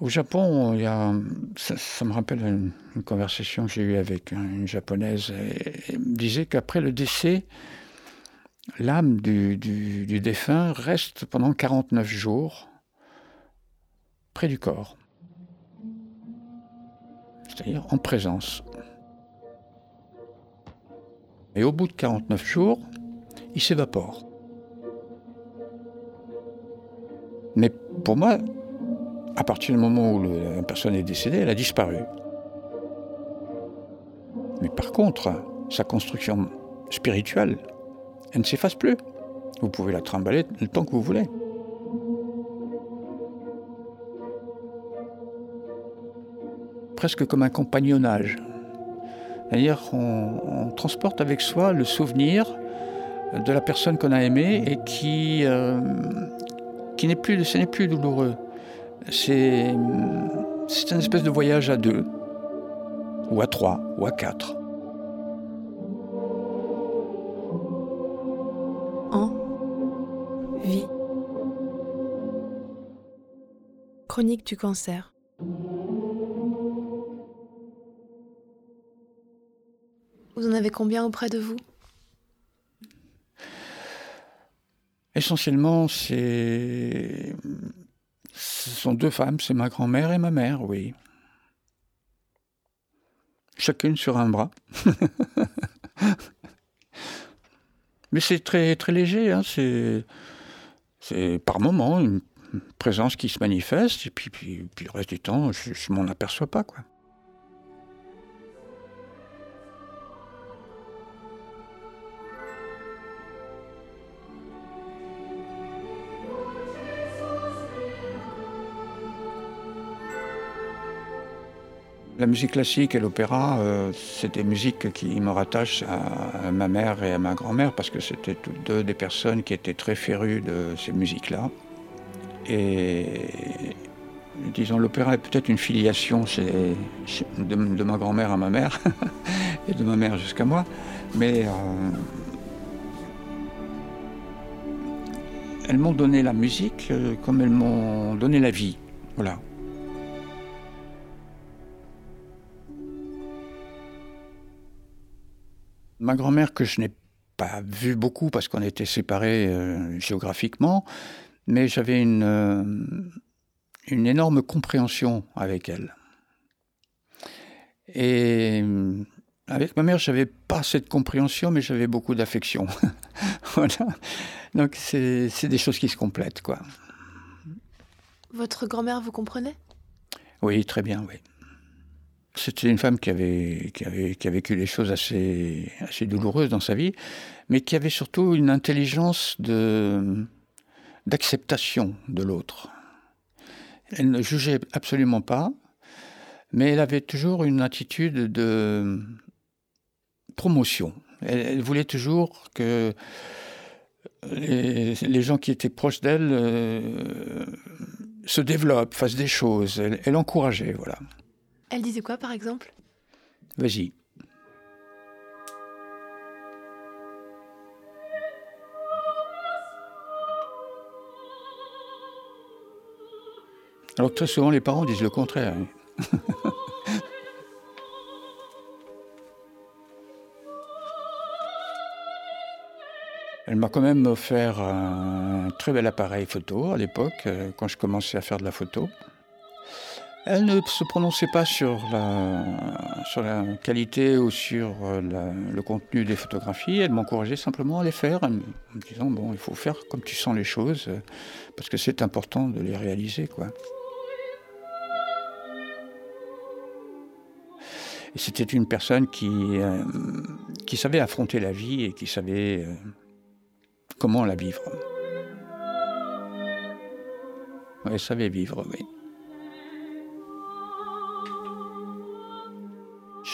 Au Japon, ça, me rappelle une, conversation que j'ai eue avec une japonaise. Elle me disait qu'après le décès, l'âme du, défunt reste pendant 49 jours près du corps, c'est-à-dire en présence. Et au bout de 49 jours, il s'évapore. Mais pour moi, à partir du moment où la personne est décédée, elle a disparu. Mais par contre, sa construction spirituelle, elle ne s'efface plus. Vous pouvez la trimballer le temps que vous voulez. Presque comme un compagnonnage. C'est-à-dire qu'on transporte avec soi le souvenir de la personne qu'on a aimée et qui, euh, n'est plus, ce n'est plus douloureux. C'est, c'est une espèce de voyage à deux, ou à trois, ou à quatre. En vie. Chronique du cancer. Vous en avez combien auprès de vous? Essentiellement, c'est... ce sont deux femmes, c'est ma grand-mère et ma mère, oui. Chacune sur un bras. Mais c'est très, très léger, hein. c'est, par moment une présence qui se manifeste, et puis, puis, puis le reste du temps, je, ne m'en aperçois pas, quoi. La musique classique et l'opéra, euh, c'est des musiques qui me rattachent à, ma mère et à ma grand-mère parce que c'était toutes deux des personnes qui étaient très férues de ces musiques-là. Et disons, l'opéra est peut-être une filiation de, ma grand-mère à ma mère et de ma mère jusqu'à moi, mais euh, elles m'ont donné la musique euh, comme elles m'ont donné la vie. Voilà. Ma grand-mère, que je n'ai pas vue beaucoup parce qu'on était séparés euh, géographiquement, mais j'avais une, euh, une énorme compréhension avec elle. Et euh, avec ma mère, j'avais pas cette compréhension, mais j'avais beaucoup d'affection. voilà. Donc c'est des choses qui se complètent, quoi. Votre grand-mère vous comprenait? Oui, très bien, oui. C'était une femme qui avait, qui avait, qui a vécu des choses assez, assez douloureuses dans sa vie, mais qui avait surtout une intelligence de, d'acceptation de l'autre. Elle ne jugeait absolument pas, mais elle avait toujours une attitude de promotion. Elle, voulait toujours que les, les, gens qui étaient proches d'elle euh, se développent, fassent des choses. Elle, elle encourageait, voilà. Elle disait quoi, par exemple? Vas-y. Alors très souvent, les parents disent le contraire. Elle m'a quand même offert un très bel appareil photo à l'époque, euh, quand je commençais à faire de la photo. Elle ne se prononçait pas sur la, qualité ou sur euh, le contenu des photographies. Elle m'encourageait simplement à les faire, en me disant bon, il faut faire comme tu sens les choses, euh, parce que c'est important de les réaliser, quoi. C'était une personne qui, euh, qui savait affronter la vie et qui savait comment la vivre. Elle savait vivre, oui.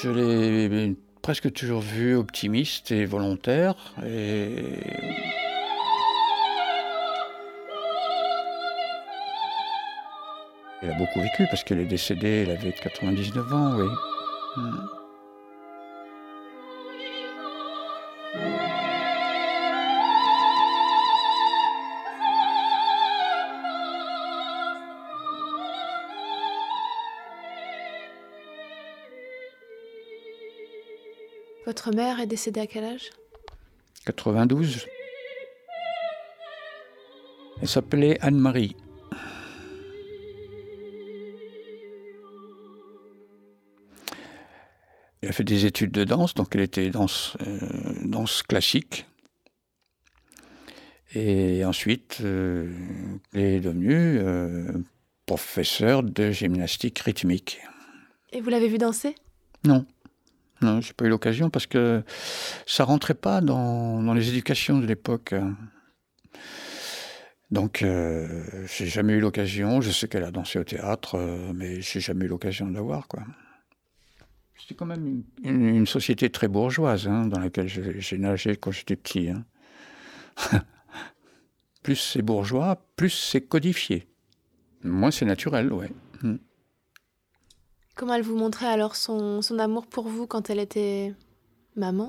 Je l'ai presque toujours vu optimiste et volontaire. Et... Elle a beaucoup vécu parce qu'elle est décédée, elle avait 99 ans, oui. Hmm. Votre mère est décédée à quel âge? 92. Elle s'appelait Anne-Marie. Elle a fait des études de danse, donc elle était danse, euh, danse classique. Et ensuite, euh, elle est devenue euh, professeure de gymnastique rythmique. Et vous l'avez vue danser? Non. Non, j'ai pas eu l'occasion parce que ça rentrait pas dans, les éducations de l'époque. Donc, euh, j'ai jamais eu l'occasion. Je sais qu'elle a dansé au théâtre, euh, mais j'ai jamais eu l'occasion de la voir, quoi. C'était quand même une, une- société très bourgeoise hein, dans laquelle j'ai nagé quand j'étais petit. hein. plus c'est bourgeois, plus c'est codifié. Moi, c'est naturel, ouais. Mm. Comment elle vous montrait alors son, son amour pour vous quand elle était maman?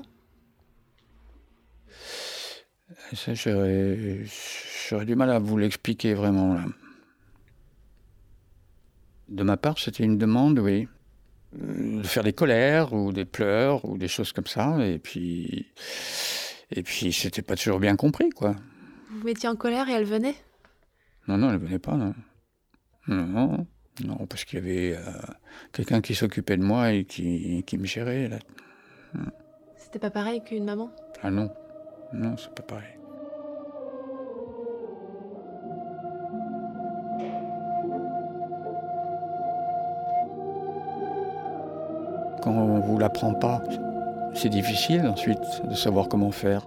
Ça, j'aurais j'aurais du mal à vous l'expliquer vraiment. Là. De ma part, c'était une demande, oui, euh, de faire des colères ou des pleurs ou des choses comme ça. Et puis, et puis, c'était pas toujours bien compris, quoi. Vous vous mettiez en colère et elle venait? Non, non, elle venait pas, non. Non, non, parce qu'il y avait euh, quelqu'un qui s'occupait de moi et qui, qui me gérait. Là. C'était pas pareil qu'une maman? Ah non, non, c'est pas pareil. Quand on vous l'apprend pas, c'est difficile ensuite de savoir comment faire.